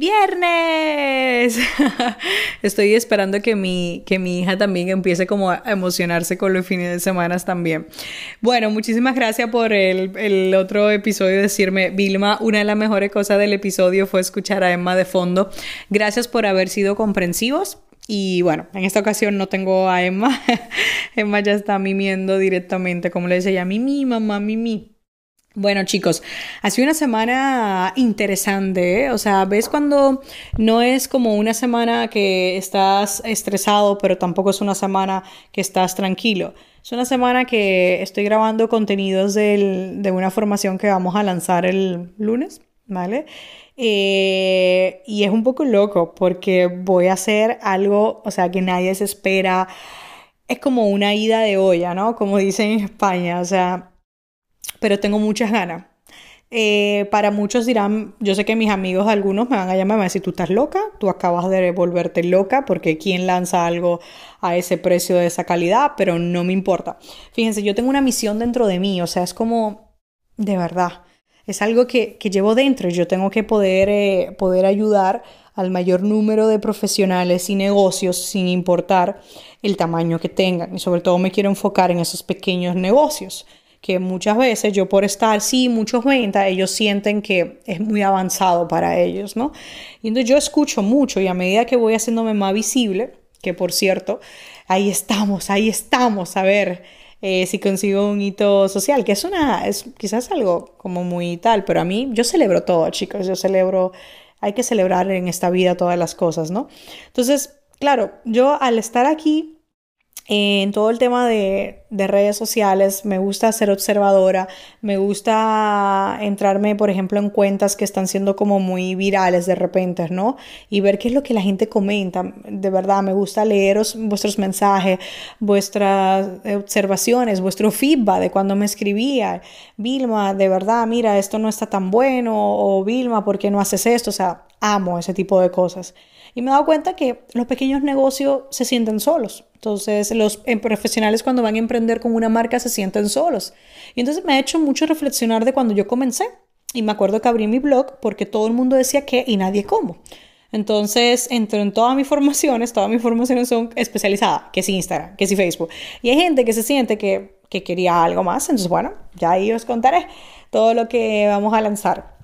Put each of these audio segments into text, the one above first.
¡Viernes! Estoy esperando que mi, que mi hija también empiece como a emocionarse con los fines de semana también. Bueno, muchísimas gracias por el, el otro episodio decirme, Vilma, una de las mejores cosas del episodio fue escuchar a Emma de fondo. Gracias por haber sido comprensivos. Y bueno, en esta ocasión no tengo a Emma. Emma ya está mimiendo directamente, como le dice ella, mimi, mamá, mimi. Bueno chicos, ha sido una semana interesante, ¿eh? o sea, ves cuando no es como una semana que estás estresado, pero tampoco es una semana que estás tranquilo. Es una semana que estoy grabando contenidos de una formación que vamos a lanzar el lunes, ¿vale? Eh, y es un poco loco porque voy a hacer algo, o sea, que nadie se espera. Es como una ida de olla, ¿no? Como dicen en España, o sea, pero tengo muchas ganas. Eh, para muchos dirán, yo sé que mis amigos, algunos me van a llamar y me van a decir, tú estás loca, tú acabas de volverte loca, porque ¿quién lanza algo a ese precio de esa calidad? Pero no me importa. Fíjense, yo tengo una misión dentro de mí, o sea, es como, de verdad, es algo que, que llevo dentro y yo tengo que poder, eh, poder ayudar al mayor número de profesionales y negocios sin importar el tamaño que tengan. Y sobre todo me quiero enfocar en esos pequeños negocios que muchas veces yo por estar, sí, muchos ventas, ellos sienten que es muy avanzado para ellos, ¿no? Y entonces yo escucho mucho y a medida que voy haciéndome más visible, que por cierto, ahí estamos, ahí estamos, a ver eh, si consigo un hito social, que es una, es quizás algo como muy tal, pero a mí yo celebro todo, chicos, yo celebro, hay que celebrar en esta vida todas las cosas, ¿no? Entonces, claro, yo al estar aquí en todo el tema de, de, redes sociales, me gusta ser observadora, me gusta entrarme, por ejemplo, en cuentas que están siendo como muy virales de repente, ¿no? Y ver qué es lo que la gente comenta. De verdad, me gusta leeros vuestros mensajes, vuestras observaciones, vuestro feedback de cuando me escribía. Vilma, de verdad, mira, esto no está tan bueno, o Vilma, ¿por qué no haces esto? O sea, amo ese tipo de cosas. Y me he dado cuenta que los pequeños negocios se sienten solos. Entonces, los em, profesionales cuando van a emprender con una marca se sienten solos. Y entonces me ha hecho mucho reflexionar de cuando yo comencé. Y me acuerdo que abrí mi blog porque todo el mundo decía qué y nadie cómo. Entonces, entro en todas mis formaciones, todas mis formaciones son especializadas, que es Instagram, que es Facebook. Y hay gente que se siente que, que quería algo más. Entonces, bueno, ya ahí os contaré todo lo que vamos a lanzar.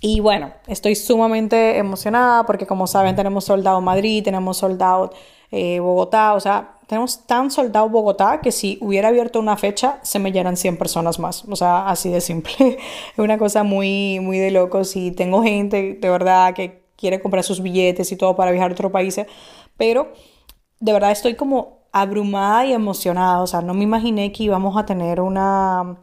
Y bueno, estoy sumamente emocionada porque como saben tenemos soldado Madrid, tenemos soldado eh, Bogotá, o sea, tenemos tan soldado Bogotá que si hubiera abierto una fecha se me llenan 100 personas más, o sea, así de simple. es una cosa muy, muy de locos. Y tengo gente de verdad que quiere comprar sus billetes y todo para viajar a otros países, pero de verdad estoy como abrumada y emocionada, o sea, no me imaginé que íbamos a tener una,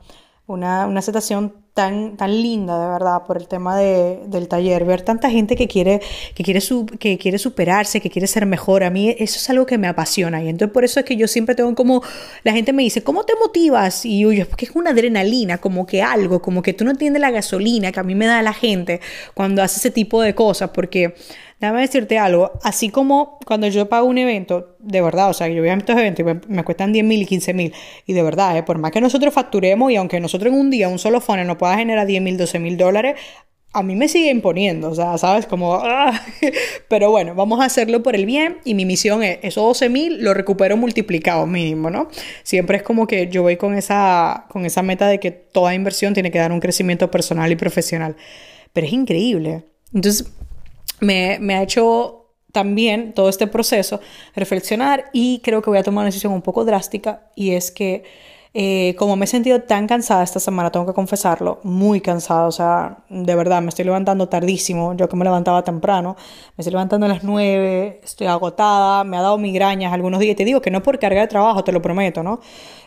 una, una situación tan, tan linda, de verdad, por el tema de, del taller. Ver tanta gente que quiere, que, quiere que quiere superarse, que quiere ser mejor. A mí eso es algo que me apasiona. Y entonces por eso es que yo siempre tengo como, la gente me dice, ¿cómo te motivas? Y yo, es porque es una adrenalina, como que algo, como que tú no entiendes la gasolina que a mí me da la gente cuando hace ese tipo de cosas, porque Déjame decirte algo, así como cuando yo pago un evento, de verdad, o sea, yo voy a estos eventos y me, cuestan 10 mil y 15 mil, y de verdad, ¿eh? por más que nosotros facturemos y aunque nosotros en un día un solo phone nos pueda generar 10 mil, 12 mil dólares, a mí me sigue imponiendo, o sea, ¿sabes? Como, ¡ah! pero bueno, vamos a hacerlo por el bien y mi misión es, esos 12 mil lo recupero multiplicado mínimo, ¿no? Siempre es como que yo voy con esa, con esa meta de que toda inversión tiene que dar un crecimiento personal y profesional, pero es increíble. Entonces, me, me ha hecho también todo este proceso reflexionar y creo que voy a tomar una decisión un poco drástica y es que eh, como me he sentido tan cansada esta semana, tengo que confesarlo, muy cansada, o sea, de verdad, me estoy levantando tardísimo, yo que me levantaba temprano, me estoy levantando a las 9, estoy agotada, me ha dado migrañas algunos días, te digo que no por carga de trabajo, te lo prometo, ¿no?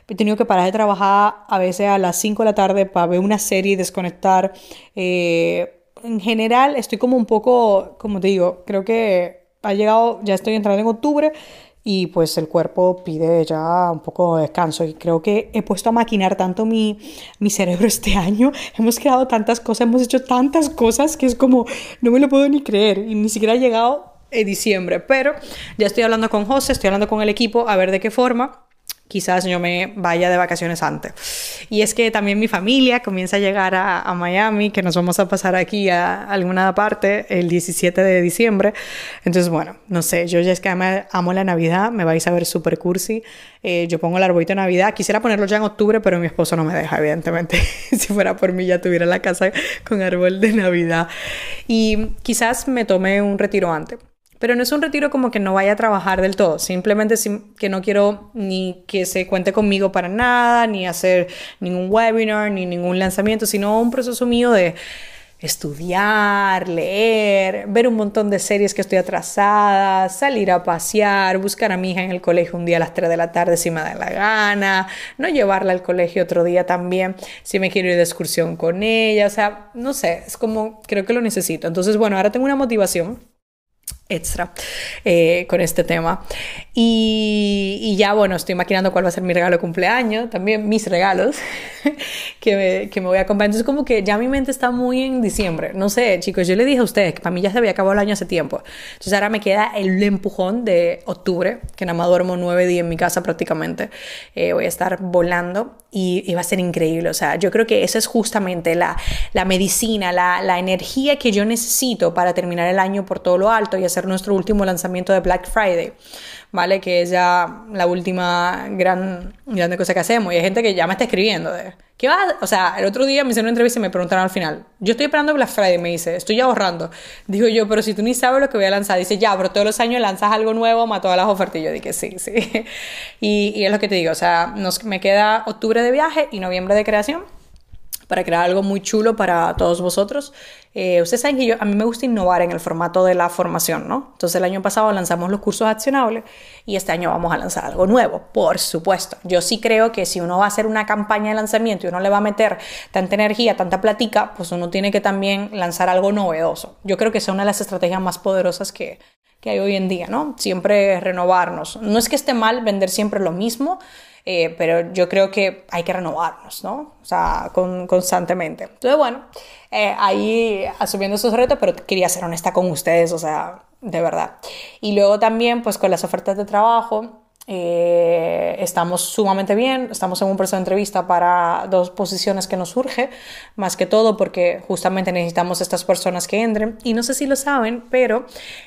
He tenido que parar de trabajar a veces a las 5 de la tarde para ver una serie y desconectar. Eh, en general estoy como un poco, como te digo, creo que ha llegado, ya estoy entrando en octubre y pues el cuerpo pide ya un poco de descanso y creo que he puesto a maquinar tanto mi, mi cerebro este año, hemos creado tantas cosas, hemos hecho tantas cosas que es como, no me lo puedo ni creer y ni siquiera ha llegado en diciembre, pero ya estoy hablando con José, estoy hablando con el equipo a ver de qué forma quizás yo me vaya de vacaciones antes. Y es que también mi familia comienza a llegar a, Miami, que nos vamos a pasar aquí a alguna parte el 17 de diciembre. Entonces, bueno, no sé, yo ya es que amo la Navidad, me vais a ver súper cursi. Eh, yo pongo el arbolito de Navidad, quisiera ponerlo ya en octubre, pero mi esposo no me deja, evidentemente. si fuera por mí ya tuviera la casa con árbol de Navidad. Y quizás me tome un retiro antes. Pero no es un retiro como que no vaya a trabajar del todo, simplemente que no quiero ni que se cuente conmigo para nada, ni hacer ningún webinar, ni ningún lanzamiento, sino un proceso mío de estudiar, leer, ver un montón de series que estoy atrasada, salir a pasear, buscar a mi hija en el colegio un día a las 3 de la tarde si me da la gana, no llevarla al colegio otro día también si me quiero ir de excursión con ella, o sea, no sé, es como creo que lo necesito. Entonces, bueno, ahora tengo una motivación extra eh, con este tema. Y, ya, bueno, estoy maquinando cuál va a ser mi regalo de cumpleaños, también mis regalos que, me, que me voy a comprar. Entonces, como que ya mi mente está muy en diciembre. No sé, chicos, yo le dije a ustedes que para mí ya se había acabado el año hace tiempo. Entonces, ahora me queda el empujón de octubre, que nada más duermo nueve días en mi casa prácticamente. Eh, voy a estar volando y, y, va a ser increíble. O sea, yo creo que esa es justamente la, la medicina, la, la energía que yo necesito para terminar el año por todo lo alto y hacer nuestro último lanzamiento de Black Friday, ¿vale? Que es ya la última gran, grande cosa que hacemos. Y hay gente que ya me está escribiendo de, ¿qué va? O sea, el otro día me hicieron una entrevista y me preguntaron al final, yo estoy esperando Black Friday, me dice, estoy ahorrando. Digo yo, pero si tú ni sabes lo que voy a lanzar, dice, ya, pero todos los años lanzas algo nuevo, más todas las ofertas. Y yo dije, sí, sí. y, y es lo que te digo, o sea, nos, me queda octubre de viaje y noviembre de creación para crear algo muy chulo para todos vosotros. Eh, ustedes saben que a mí me gusta innovar en el formato de la formación, ¿no? Entonces el año pasado lanzamos los cursos accionables y este año vamos a lanzar algo nuevo, por supuesto. Yo sí creo que si uno va a hacer una campaña de lanzamiento y uno le va a meter tanta energía, tanta platica, pues uno tiene que también lanzar algo novedoso. Yo creo que es una de las estrategias más poderosas que hay hoy en día, ¿no? Siempre renovarnos. No es que esté mal vender siempre lo mismo, eh, pero yo creo que hay que renovarnos, ¿no? O sea, constantemente. Entonces, bueno, eh, ahí asumiendo esos retos, pero quería ser honesta con ustedes, o sea, de verdad. Y luego también, pues con las ofertas de trabajo, eh, estamos sumamente bien, estamos en un proceso de entrevista para dos posiciones que nos surge, más que todo porque justamente necesitamos estas personas que entren. Y no sé si lo saben, pero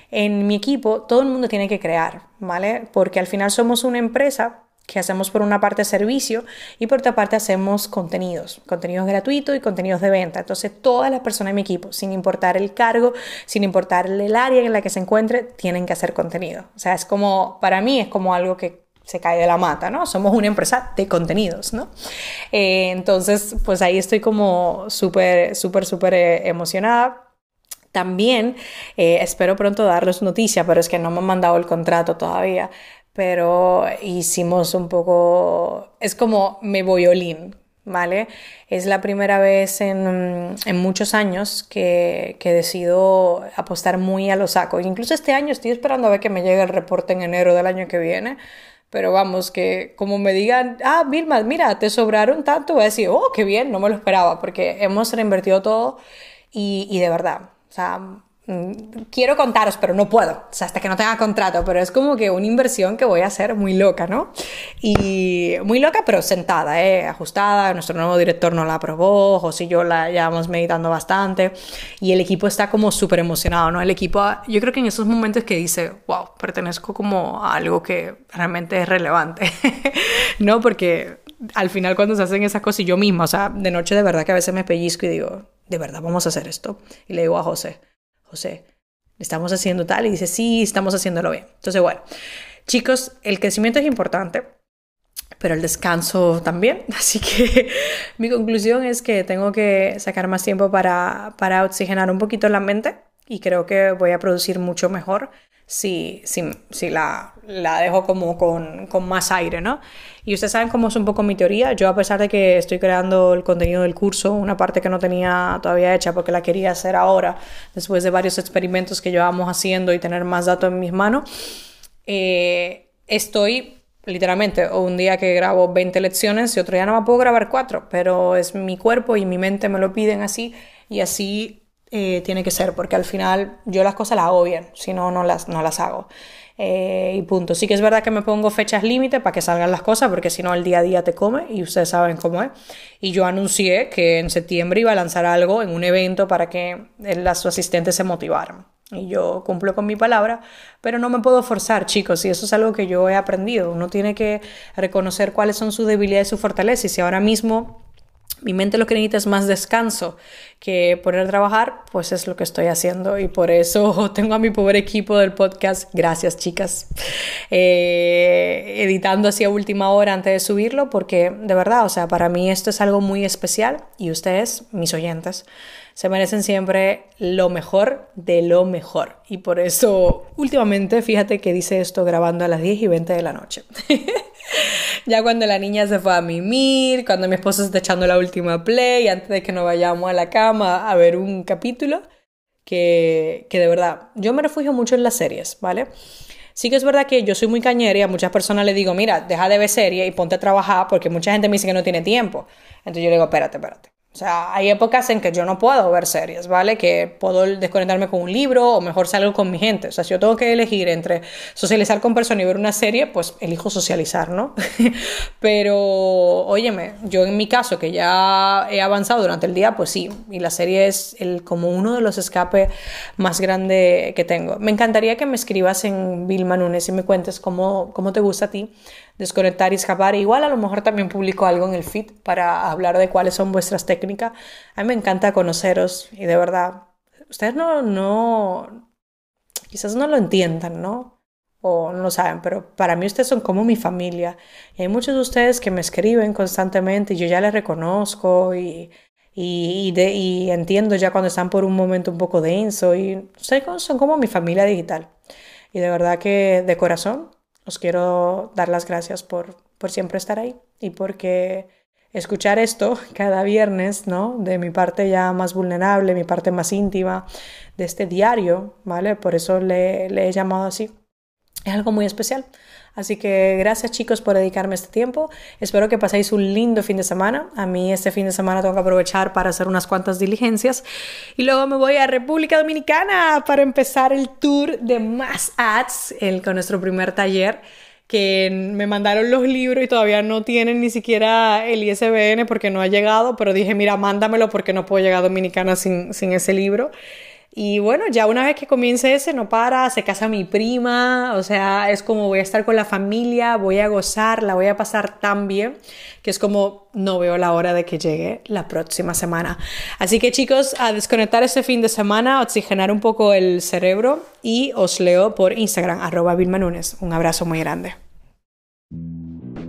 en mi equipo todo el mundo tiene que crear, ¿vale? Porque al final somos una empresa que hacemos por una parte servicio y por otra parte hacemos contenidos, contenidos gratuitos y contenidos de venta. Entonces todas las personas de mi equipo, sin importar el cargo, sin importar el área en la que se encuentre, tienen que hacer contenido. O sea, es como, para mí es como algo que se cae de la mata, ¿no? Somos una empresa de contenidos, ¿no? Eh, entonces, pues ahí estoy como súper, súper, súper eh, emocionada. También eh, espero pronto darles noticia, pero es que no me han mandado el contrato todavía pero hicimos un poco, es como me voy olín, ¿vale? Es la primera vez en, en muchos años que, que, decido apostar muy a los sacos. Incluso este año estoy esperando a ver que me llegue el reporte en enero del año que viene. Pero vamos, que como me digan, ah, Vilma, mira, te sobraron tanto, voy a decir, oh, qué bien, no me lo esperaba, porque hemos reinvertido todo y, y de verdad, o sea, quiero contaros, pero no puedo, o sea, hasta que no tenga contrato, pero es como que una inversión que voy a hacer muy loca, ¿no? Y muy loca, pero sentada, ¿eh? ajustada, nuestro nuevo director no la aprobó, José y yo la llevamos meditando bastante y el equipo está como súper emocionado, ¿no? El equipo, yo creo que en esos momentos que dice, wow, pertenezco como a algo que realmente es relevante, ¿no? Porque al final cuando se hacen esas cosas, y yo misma, o sea, de noche de verdad que a veces me pellizco y digo, de verdad, vamos a hacer esto. Y le digo a José, José, estamos haciendo tal y dice, sí, estamos haciéndolo bien. Entonces, bueno, chicos, el crecimiento es importante, pero el descanso también. Así que mi conclusión es que tengo que sacar más tiempo para, para oxigenar un poquito la mente y creo que voy a producir mucho mejor si, si, si la, la, dejo como con, con, más aire, ¿no? Y ustedes saben cómo es un poco mi teoría. Yo a pesar de que estoy creando el contenido del curso, una parte que no tenía todavía hecha porque la quería hacer ahora, después de varios experimentos que llevamos haciendo y tener más datos en mis manos, eh, estoy literalmente un día que grabo 20 lecciones y otro día no me puedo grabar 4, pero es mi cuerpo y mi mente me lo piden así y así eh, tiene que ser, porque al final yo las cosas las hago bien, si no, no las, no las hago. Eh, y punto. Sí que es verdad que me pongo fechas límite para que salgan las cosas, porque si no el día a día te come y ustedes saben cómo es. Y yo anuncié que en septiembre iba a lanzar algo en un evento para que las asistentes se motivaran. Y yo cumplo con mi palabra, pero no me puedo forzar, chicos, y eso es algo que yo he aprendido. Uno tiene que reconocer cuáles son sus debilidades y sus fortalezas. Y si ahora mismo mi mente lo que necesita es más descanso que poner a trabajar, pues es lo que estoy haciendo y por eso tengo a mi pobre equipo del podcast, gracias chicas, eh, editando así a última hora antes de subirlo porque de verdad, o sea, para mí esto es algo muy especial y ustedes, mis oyentes, se merecen siempre lo mejor de lo mejor. Y por eso, últimamente, fíjate que dice esto grabando a las 10 y 20 de la noche. ya cuando la niña se fue a mimir, cuando mi esposo está echando la última play, antes de que nos vayamos a la cama a ver un capítulo, que, que de verdad, yo me refugio mucho en las series, ¿vale? Sí que es verdad que yo soy muy cañera y a muchas personas le digo, mira, deja de ver series y ponte a trabajar porque mucha gente me dice que no tiene tiempo. Entonces yo le digo, espérate, espérate. O sea, hay épocas en que yo no puedo ver series, ¿vale? Que puedo desconectarme con un libro o mejor salgo con mi gente. O sea, si yo tengo que elegir entre socializar con personas y ver una serie, pues elijo socializar, ¿no? Pero, óyeme, yo en mi caso, que ya he avanzado durante el día, pues sí, y la serie es el, como uno de los escapes más grandes que tengo. Me encantaría que me escribas en Vilma Nunes y me cuentes cómo, cómo te gusta a ti desconectar y escapar. Igual a lo mejor también publico algo en el feed para hablar de cuáles son vuestras técnicas. A mí me encanta conoceros y de verdad, ustedes no, no, quizás no lo entiendan, ¿no? O no lo saben, pero para mí ustedes son como mi familia. Y hay muchos de ustedes que me escriben constantemente y yo ya les reconozco y, y, de, y entiendo ya cuando están por un momento un poco denso y son como mi familia digital. Y de verdad que de corazón os quiero dar las gracias por, por siempre estar ahí y porque escuchar esto cada viernes, ¿no? De mi parte ya más vulnerable, mi parte más íntima, de este diario, ¿vale? Por eso le, le he llamado así. Es algo muy especial. Así que gracias chicos por dedicarme este tiempo. Espero que paséis un lindo fin de semana. A mí este fin de semana tengo que aprovechar para hacer unas cuantas diligencias. Y luego me voy a República Dominicana para empezar el tour de Más Ads con nuestro primer taller que me mandaron los libros y todavía no tienen ni siquiera el ISBN porque no ha llegado, pero dije, mira, mándamelo porque no puedo llegar a Dominicana sin, sin ese libro. Y bueno, ya una vez que comience ese, no para, se casa mi prima, o sea, es como voy a estar con la familia, voy a gozar, la voy a pasar tan bien, que es como no veo la hora de que llegue la próxima semana. Así que chicos, a desconectar este fin de semana, oxigenar un poco el cerebro y os leo por Instagram, arroba Vilma Un abrazo muy grande.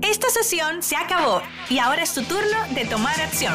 Esta sesión se acabó y ahora es tu turno de tomar acción.